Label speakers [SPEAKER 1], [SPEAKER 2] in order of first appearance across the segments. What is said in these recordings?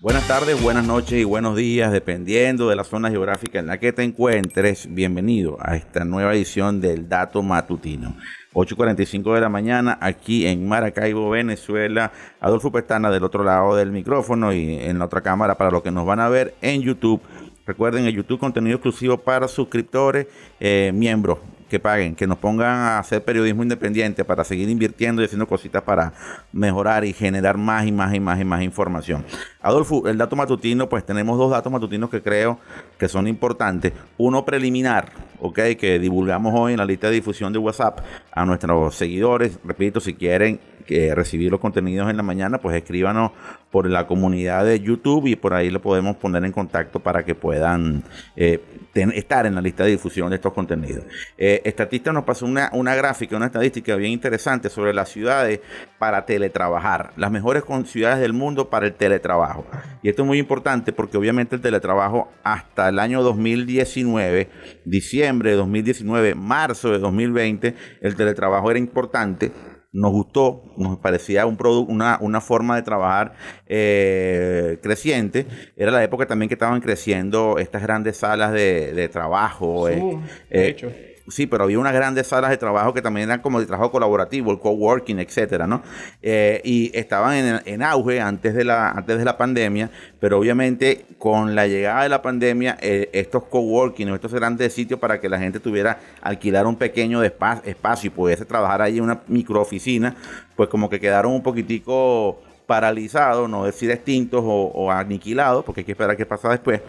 [SPEAKER 1] Buenas tardes, buenas noches y buenos días, dependiendo de la zona geográfica en la que te encuentres. Bienvenido a esta nueva edición del Dato Matutino. 8.45 de la mañana aquí en Maracaibo, Venezuela. Adolfo Pestana del otro lado del micrófono y en la otra cámara para los que nos van a ver en YouTube. Recuerden, el YouTube contenido exclusivo para suscriptores, eh, miembros que paguen, que nos pongan a hacer periodismo independiente para seguir invirtiendo y haciendo cositas para mejorar y generar más y más y más y más información. Adolfo, el dato matutino, pues tenemos dos datos matutinos que creo que son importantes. Uno preliminar, ok, que divulgamos hoy en la lista de difusión de WhatsApp a nuestros seguidores. Repito, si quieren que recibir los contenidos en la mañana, pues escríbanos por la comunidad de YouTube y por ahí lo podemos poner en contacto para que puedan eh, estar en la lista de difusión de estos contenidos. Eh, Estatista nos pasó una, una gráfica, una estadística bien interesante sobre las ciudades para teletrabajar, las mejores ciudades del mundo para el teletrabajo. Y esto es muy importante porque obviamente el teletrabajo hasta el año 2019, diciembre de 2019, marzo de 2020, el teletrabajo era importante nos gustó, nos parecía un una, una forma de trabajar eh, creciente. Era la época también que estaban creciendo estas grandes salas de, trabajo.
[SPEAKER 2] Eh, de eh, hecho
[SPEAKER 1] Sí, pero había unas grandes salas de trabajo que también eran como de trabajo colaborativo, el coworking, etcétera, ¿no? Eh, y estaban en, auge antes de, la, antes de la pandemia, pero obviamente con la llegada de la pandemia, eh, estos coworking, estos grandes sitios para que la gente tuviera alquilar un pequeño espacio y pudiese trabajar ahí en una microoficina, pues como que quedaron un poquitico paralizados, no decir extintos o, o aniquilados, porque hay que esperar qué pasa después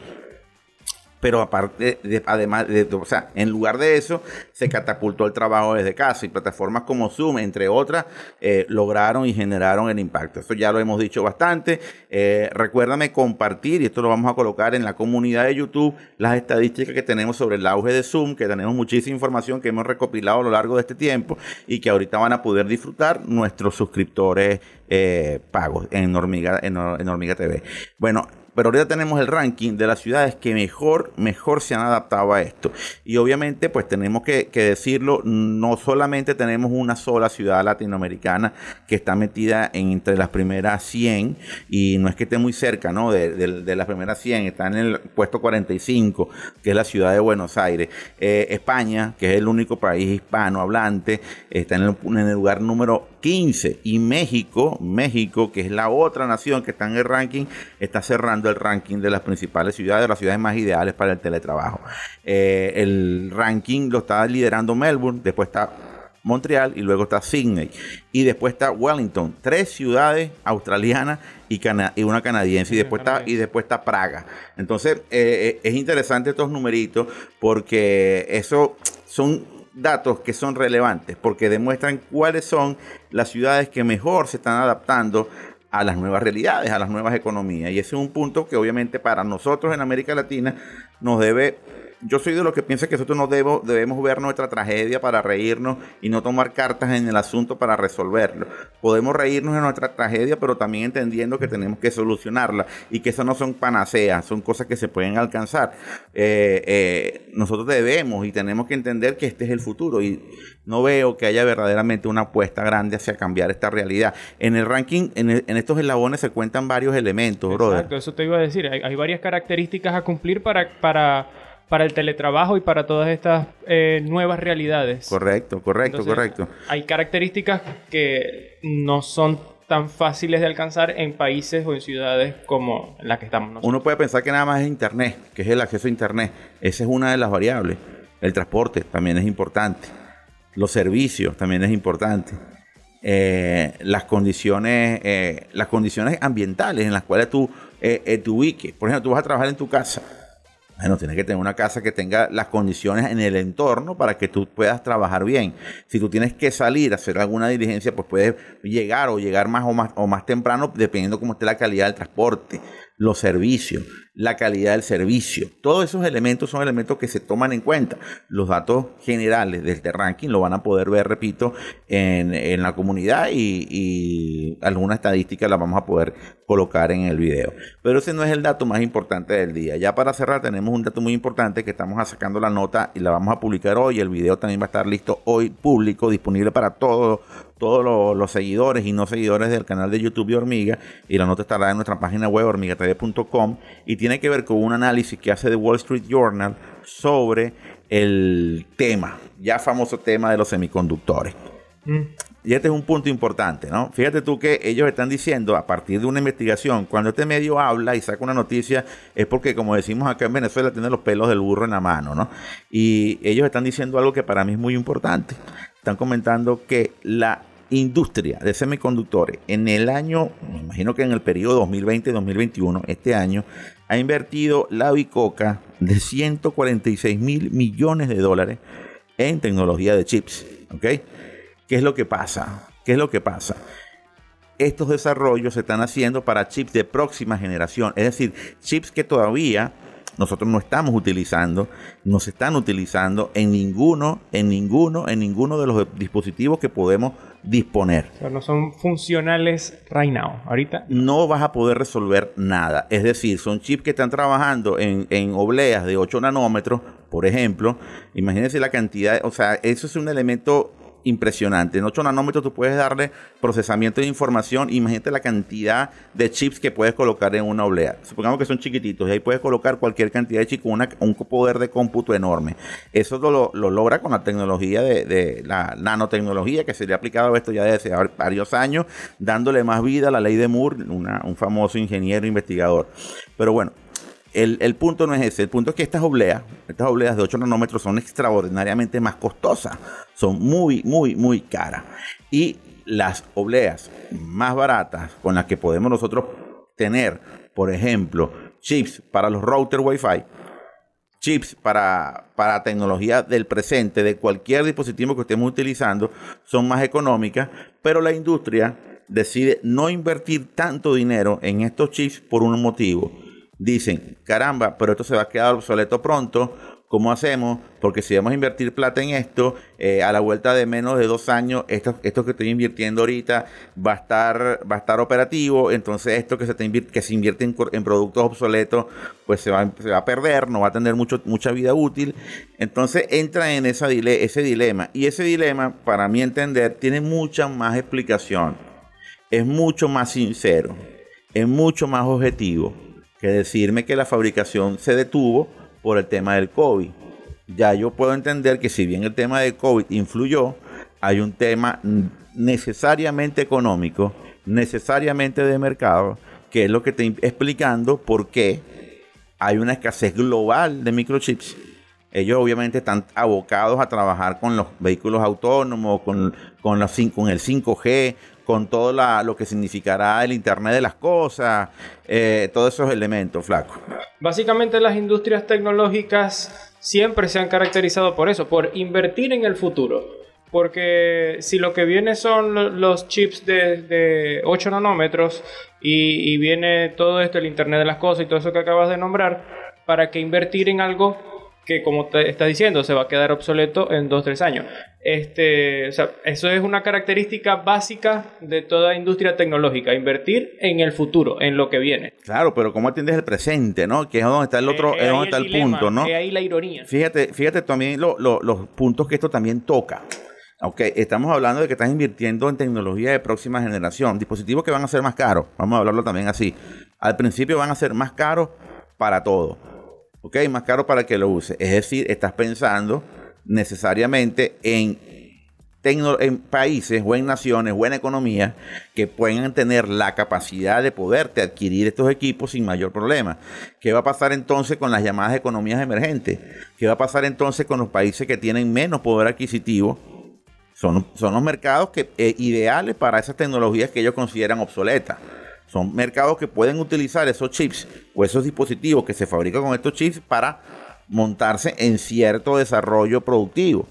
[SPEAKER 1] pero aparte, de, además, de, o sea, en lugar de eso, se catapultó el trabajo desde casa y plataformas como Zoom, entre otras, eh, lograron y generaron el impacto. Eso ya lo hemos dicho bastante. Eh, recuérdame compartir, y esto lo vamos a colocar en la comunidad de YouTube, las estadísticas que tenemos sobre el auge de Zoom, que tenemos muchísima información que hemos recopilado a lo largo de este tiempo y que ahorita van a poder disfrutar nuestros suscriptores eh, pagos en Hormiga, en Hormiga TV. Bueno, pero ahorita tenemos el ranking de las ciudades que mejor, mejor se han adaptado a esto. Y obviamente, pues tenemos que, decirlo, no solamente tenemos una sola ciudad latinoamericana que está metida entre las primeras 100, y no es que esté muy cerca, ¿no? De, las primeras 100, está en el puesto 45, que es la ciudad de Buenos Aires. Eh, España, que es el único país hispanohablante, está en el, en el lugar número 15. Y México, México, que es la otra nación que está en el ranking, está cerrando el ranking de las principales ciudades, de las ciudades más ideales para el teletrabajo. Eh, el ranking lo está liderando Melbourne, después está Montreal y luego está Sydney. Y después está Wellington, tres ciudades australianas y, y una canadiense. Y después, está, y después está Praga. Entonces eh, eh, es interesante estos numeritos porque eso son datos que son relevantes porque demuestran cuáles son las ciudades que mejor se están adaptando a las nuevas realidades, a las nuevas economías. Y ese es un punto que obviamente para nosotros en América Latina nos debe yo soy de los que piensa que nosotros no debo, debemos ver nuestra tragedia para reírnos y no tomar cartas en el asunto para resolverlo. Podemos reírnos de nuestra tragedia, pero también entendiendo que tenemos que solucionarla y que eso no son panaceas, son cosas que se pueden alcanzar. Eh, eh, nosotros debemos y tenemos que entender que este es el futuro y no veo que haya verdaderamente una apuesta grande hacia cambiar esta realidad. En el ranking, en, estos eslabones se cuentan varios elementos, brother.
[SPEAKER 2] Exacto, eso te iba a decir. Hay, hay varias características a cumplir para, para para el teletrabajo y para todas estas eh, nuevas realidades.
[SPEAKER 1] Correcto, correcto, correcto.
[SPEAKER 2] Hay características que no son tan fáciles de alcanzar en países o en ciudades como la que estamos nosotros.
[SPEAKER 1] Uno puede pensar que nada más es Internet, que es el acceso a Internet. Esa es una de las variables. El transporte también es importante. Los servicios también es importante. Eh, las condiciones eh, las condiciones ambientales en las cuales tú te ubiques. Por ejemplo, tú vas a trabajar en tu casa bueno, tienes que tener una casa que tenga las condiciones en el entorno para que tú puedas trabajar bien. Si tú tienes que salir a hacer alguna diligencia, pues puedes llegar o llegar más o más, o más temprano, dependiendo cómo esté la calidad del transporte los servicios, la calidad del servicio. Todos esos elementos son elementos que se toman en cuenta. Los datos generales de este ranking lo van a poder ver, repito, en, la comunidad y, y alguna estadística la vamos a poder colocar en el video. Pero ese no es el dato más importante del día. Ya para cerrar tenemos un dato muy importante que estamos sacando la nota y la vamos a publicar hoy. El video también va a estar listo hoy público, disponible para todos todos los, seguidores y no seguidores del canal de YouTube de Hormiga. Y la nota estará en nuestra página web hormigatv.com. Y tiene que ver con un análisis que hace The Wall Street Journal sobre el tema, ya famoso tema de los semiconductores. Mm. Y este es un punto importante, ¿no? Fíjate tú que ellos están diciendo, a partir de una investigación, cuando este medio habla y saca una noticia, es porque, como decimos acá en Venezuela, tiene los pelos del burro en la mano, ¿no? Y ellos están diciendo algo que para mí es muy importante. Están comentando que la industria de semiconductores en el año, me imagino que en el periodo 2020-2021, este año, ha invertido la Bicoca de 146 mil millones de dólares en tecnología de chips. ¿Ok? ¿Qué es lo que pasa? ¿Qué es lo que pasa? Estos desarrollos se están haciendo para chips de próxima generación, es decir, chips que todavía nosotros no estamos utilizando, no se están utilizando en ninguno, en ninguno, en ninguno de los dispositivos que podemos disponer.
[SPEAKER 2] O sea, no son funcionales right now, ahorita.
[SPEAKER 1] No vas a poder resolver nada. Es decir, son chips que están trabajando en, en obleas de 8 nanómetros, por ejemplo. Imagínense la cantidad, o sea, eso es un elemento impresionante. En 8 nanómetros tú puedes darle procesamiento de información. Imagínate la cantidad de chips que puedes colocar en una oblea. Supongamos que son chiquititos y ahí puedes colocar cualquier cantidad de chips con un poder de cómputo enorme. Eso lo, logra con la tecnología de, la nanotecnología que se le ha aplicado a esto ya desde hace varios años, dándole más vida a la ley de Moore, un famoso ingeniero investigador. Pero bueno, el, punto no es ese, el punto es que estas obleas, estas obleas de 8 nanómetros son extraordinariamente más costosas, son muy, muy, muy caras. Y las obleas más baratas con las que podemos nosotros tener, por ejemplo, chips para los routers Wi-Fi, chips para, para tecnología del presente, de cualquier dispositivo que estemos utilizando, son más económicas, pero la industria decide no invertir tanto dinero en estos chips por un motivo dicen, caramba, pero esto se va a quedar obsoleto pronto. ¿Cómo hacemos? Porque si vamos a invertir plata en esto, eh, a la vuelta de menos de dos años, esto, esto que estoy invirtiendo ahorita va a estar, va a estar operativo. Entonces, esto que se, se invierte en, productos obsoletos, pues se va, a perder, no va a tener mucho, mucha vida útil. Entonces, entra en ese dilema. Y ese dilema, para mi entender, tiene mucha más explicación. Es mucho más sincero. Es mucho más objetivo que decirme que la fabricación se detuvo por el tema del COVID. Ya yo puedo entender que si bien el tema del COVID influyó, hay un tema necesariamente económico, necesariamente de mercado, que es lo que estoy explicando por qué hay una escasez global de microchips. Ellos obviamente están abocados a trabajar con los vehículos autónomos, con, con, el 5G, con todo lo que significará el Internet de las Cosas, eh, todos esos elementos, flaco.
[SPEAKER 2] Básicamente las industrias tecnológicas siempre se han caracterizado por eso, por invertir en el futuro. Porque si lo que viene son los chips de, 8 nanómetros y, y, viene todo esto, el Internet de las Cosas y todo eso que acabas de nombrar, ¿para qué invertir en algo que como te está diciendo se va a quedar obsoleto en 2-3 años. Este, eso es una característica básica de toda industria tecnológica, invertir en el futuro, en lo que viene.
[SPEAKER 1] Claro, pero ¿cómo atiendes el presente, no? Que es donde está el otro, es donde está el, punto, ¿no?
[SPEAKER 2] Es ahí la ironía.
[SPEAKER 1] Fíjate, fíjate también los puntos que esto también toca. Ok, estamos hablando de que estás invirtiendo en tecnología de próxima generación, dispositivos que van a ser más caros, vamos a hablarlo también así. Al principio van a ser más caros para todo ¿ok? Más caro para que lo use. Es decir, estás pensando necesariamente en, países en naciones o en economías que puedan tener la capacidad de poderte adquirir estos equipos sin mayor problema. ¿Qué va a pasar entonces con las llamadas economías emergentes? ¿Qué va a pasar entonces con los países que tienen menos poder adquisitivo? Son, son los mercados que, eh, ideales para esas tecnologías que ellos consideran obsoletas. Son mercados que pueden utilizar esos chips o esos dispositivos que se fabrican con estos chips para montarse en cierto desarrollo productivo.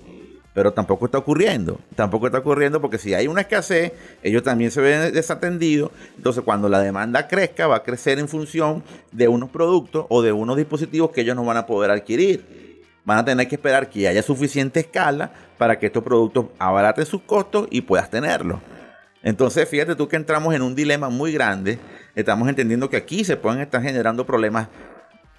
[SPEAKER 1] Pero tampoco está ocurriendo. Tampoco está ocurriendo porque si hay una escasez, ellos también se ven desatendidos. Entonces, cuando la demanda crezca, va a crecer en función de unos productos o de unos dispositivos que ellos no van a poder adquirir. Van a tener que esperar que haya suficiente escala para que estos productos abaraten sus costos y puedas tenerlos. Entonces, fíjate tú que entramos en un dilema muy grande. Estamos entendiendo que aquí se pueden estar generando problemas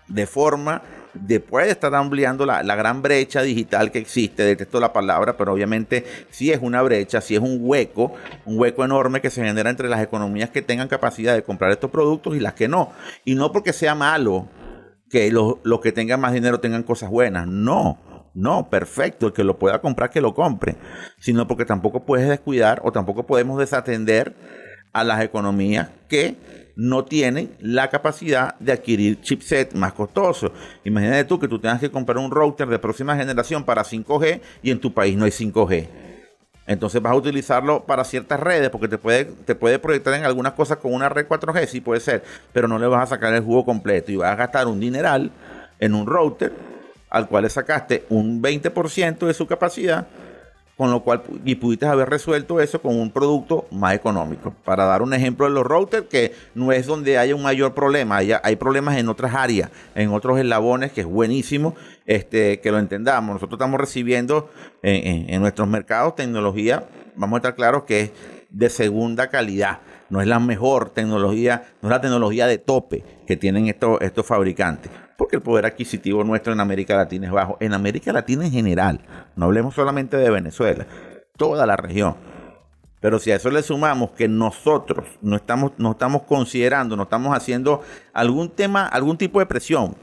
[SPEAKER 1] de forma de puede estar ampliando la, gran brecha digital que existe, detesto la palabra, pero obviamente sí es una brecha, sí es un hueco, un hueco enorme que se genera entre las economías que tengan capacidad de comprar estos productos y las que no. Y no porque sea malo que los que tengan más dinero tengan cosas buenas, no. No, perfecto, el que lo pueda comprar, que lo compre, sino porque tampoco puedes descuidar o tampoco podemos desatender a las economías que no tienen la capacidad de adquirir chipset más costosos. Imagínate tú que tú tengas que comprar un router de próxima generación para 5G y en tu país no hay 5G. Entonces vas a utilizarlo para ciertas redes porque te puede, te puede proyectar en algunas cosas con una red 4G, sí puede ser, pero no le vas a sacar el jugo completo y vas a gastar un dineral en un router al cual le sacaste un 20% de su capacidad con lo cual y pudiste haber resuelto eso con un producto más económico. Para dar un ejemplo de los routers, que no es donde haya un mayor problema, hay, hay problemas en otras áreas, en otros eslabones, que es buenísimo este, que lo entendamos. Nosotros estamos recibiendo en, en nuestros mercados tecnología, vamos a estar claros que es de segunda calidad no es la mejor tecnología, no es la tecnología de tope que tienen estos, estos fabricantes porque el poder adquisitivo nuestro en América Latina es bajo. En América Latina en general, no hablemos solamente de Venezuela, toda la región. Pero si a eso le sumamos que nosotros no estamos, no estamos considerando, no estamos haciendo algún tema, algún tipo de presión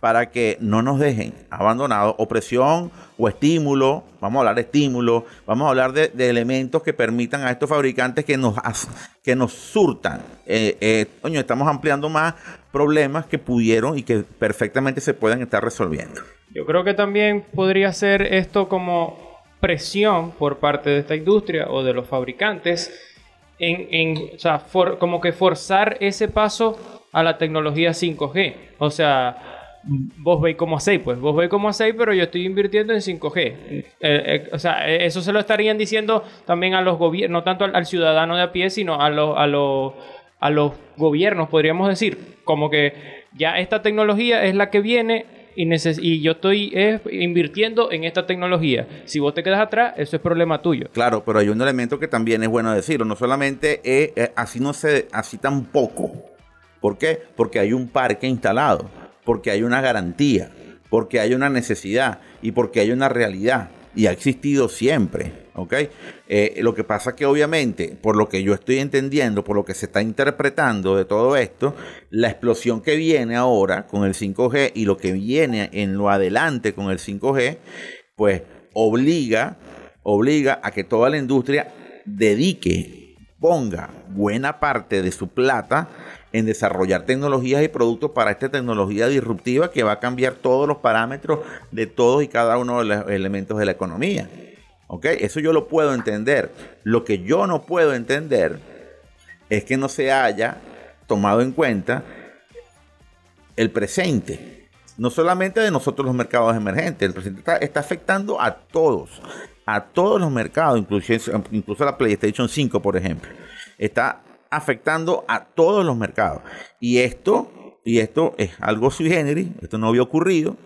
[SPEAKER 1] para que no nos dejen abandonados, opresión o estímulo, vamos a hablar de estímulo, vamos a hablar de, elementos que permitan a estos fabricantes que nos, que nos surtan. Eh, eh, estamos ampliando más problemas que pudieron y que perfectamente se pueden estar resolviendo.
[SPEAKER 2] Yo creo que también podría ser esto como presión por parte de esta industria o de los fabricantes en, en o sea, como que forzar ese paso a la tecnología 5G. O sea, vos veis cómo hacéis, pues vos veis cómo hacéis, pero yo estoy invirtiendo en 5G. Eh, eh, o sea, eh, eso se lo estarían diciendo también a los gobiernos, no tanto al, ciudadano de a pie, sino a, los a, a los gobiernos, podríamos decir. Como que ya esta tecnología es la que viene y, y yo estoy invirtiendo en esta tecnología. Si vos te quedas atrás, eso es problema tuyo.
[SPEAKER 1] Claro, pero hay un elemento que también es bueno decirlo. No solamente es, así no se, así tampoco. ¿Por qué? Porque hay un parque instalado porque hay una garantía, porque hay una necesidad y porque hay una realidad. Y ha existido siempre. Eh, lo que pasa que obviamente, por lo que yo estoy entendiendo, por lo que se está interpretando de todo esto, la explosión que viene ahora con el 5G y lo que viene en lo adelante con el 5G, pues obliga, obliga a que toda la industria dedique, ponga buena parte de su plata en desarrollar tecnologías y productos para esta tecnología disruptiva que va a cambiar todos los parámetros de todos y cada uno de los elementos de la economía. ¿Ok? Eso yo lo puedo entender. Lo que yo no puedo entender es que no se haya tomado en cuenta el presente. No solamente de nosotros los mercados emergentes, el presente está, afectando a todos, a todos los mercados, incluso, incluso la PlayStation 5, por ejemplo. Está afectando a todos los mercados. Y esto, y esto es algo sui generis, esto no había ocurrido.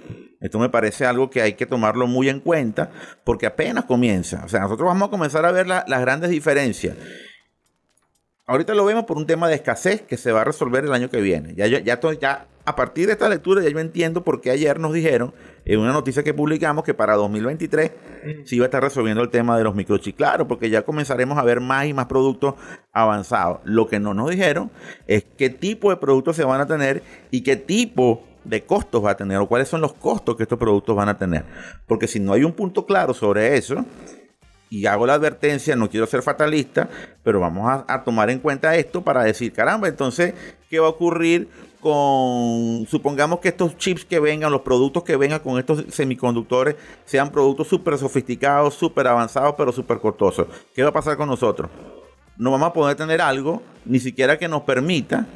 [SPEAKER 1] Esto me parece algo que hay que tomarlo muy en cuenta porque apenas comienza. O sea, nosotros vamos a comenzar a ver las grandes diferencias. Ahorita lo vemos por un tema de escasez que se va a resolver el año que viene. Ya, ya, ya, ya a partir de esta lectura ya yo entiendo por qué ayer nos dijeron en una noticia que publicamos que para 2023 mm. se iba a estar resolviendo el tema de los microchips. Claro, porque ya comenzaremos a ver más y más productos avanzados. Lo que no nos dijeron es qué tipo de productos se van a tener y qué tipo de costos va a tener o cuáles son los costos que estos productos van a tener. Porque si no hay un punto claro sobre eso, y hago la advertencia, no quiero ser fatalista, pero vamos a, tomar en cuenta esto para decir, caramba, entonces, ¿qué va a ocurrir con, supongamos que estos chips que vengan, los productos que vengan con estos semiconductores, sean productos súper sofisticados, súper avanzados, pero súper costosos. ¿Qué va a pasar con nosotros? No vamos a poder tener algo, ni siquiera que nos permita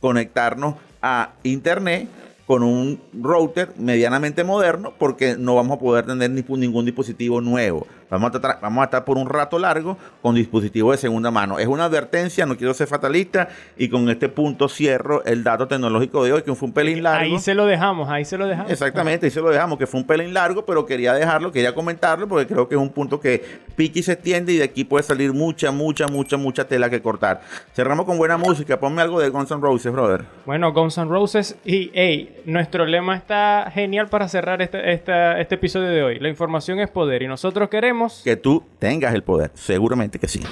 [SPEAKER 1] conectarnos a Internet con un router medianamente moderno porque no vamos a poder tener ningún dispositivo nuevo. Vamos a, vamos a estar por un rato largo con dispositivos de segunda mano. Es una advertencia, no quiero ser fatalista y con este punto cierro el dato tecnológico de hoy que fue un pelín largo.
[SPEAKER 2] Ahí se lo dejamos, ahí se lo dejamos.
[SPEAKER 1] Exactamente, ahí se lo dejamos, que fue un pelín largo, pero quería dejarlo, quería comentarlo porque creo que es un punto que piqui se extiende y de aquí puede salir mucha, mucha, mucha, mucha tela que cortar. Cerramos con buena música, ponme algo de Guns N' Roses, brother.
[SPEAKER 2] Bueno, Guns N' Roses y, hey, nuestro lema está genial para cerrar este, esta- este episodio de hoy. La información es poder y nosotros queremos...
[SPEAKER 1] Que tú tengas el poder. Seguramente que sí.